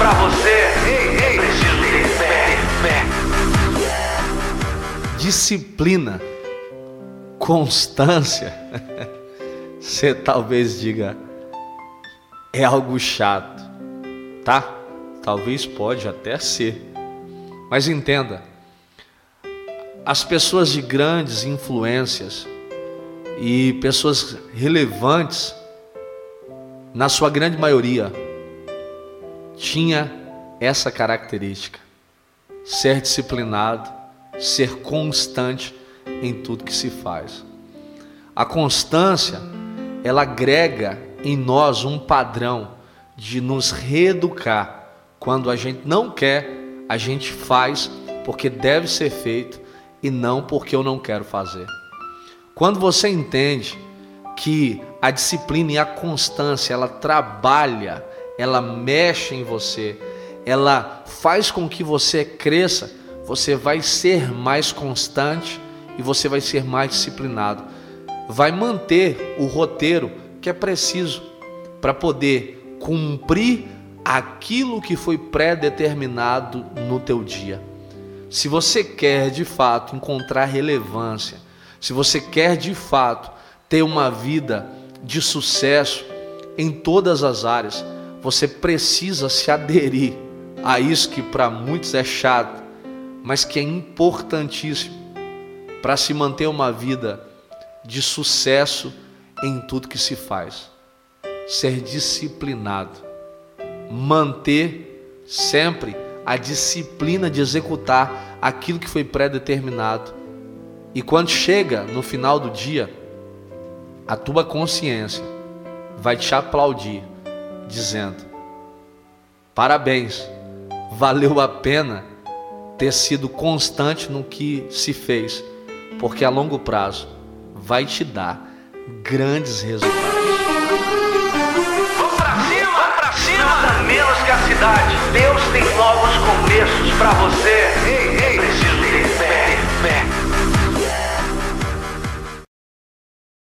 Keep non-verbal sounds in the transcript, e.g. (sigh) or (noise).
Pra você, ei, ei, preciso ter fé, fé. Disciplina, constância. (laughs) Você talvez diga é algo chato, tá? Talvez pode até ser. Mas entenda, as pessoas de grandes influências e pessoas relevantes, na sua grande maioria, tinha essa característica: ser disciplinado, ser constante em tudo que se faz. A constância, ela agrega em nós um padrão de nos reeducar. Quando a gente não quer, a gente faz porque deve ser feito e não porque eu não quero fazer. Quando você entende que a disciplina e a constância, ela trabalha, ela mexe em você, ela faz com que você cresça, você vai ser mais constante e você vai ser mais disciplinado. Vai manter o roteiro que é preciso para poder cumprir aquilo que foi pré-determinado no teu dia. Se você quer de fato encontrar relevância, se você quer de fato ter uma vida de sucesso em todas as áreas, você precisa se aderir a isso que para muitos é chato, mas que é importantíssimo para se manter uma vida de sucesso em tudo que se faz. Ser disciplinado, manter sempre a disciplina de executar aquilo que foi pré-determinado. E quando chega no final do dia, a tua consciência vai te aplaudir, dizendo: Parabéns, valeu a pena ter sido constante no que se fez, porque a longo prazo vai te dar grandes resultados. Vamos pra cima, vamos pra cima! Nada menos que a cidade. Deus tem novos começos para você.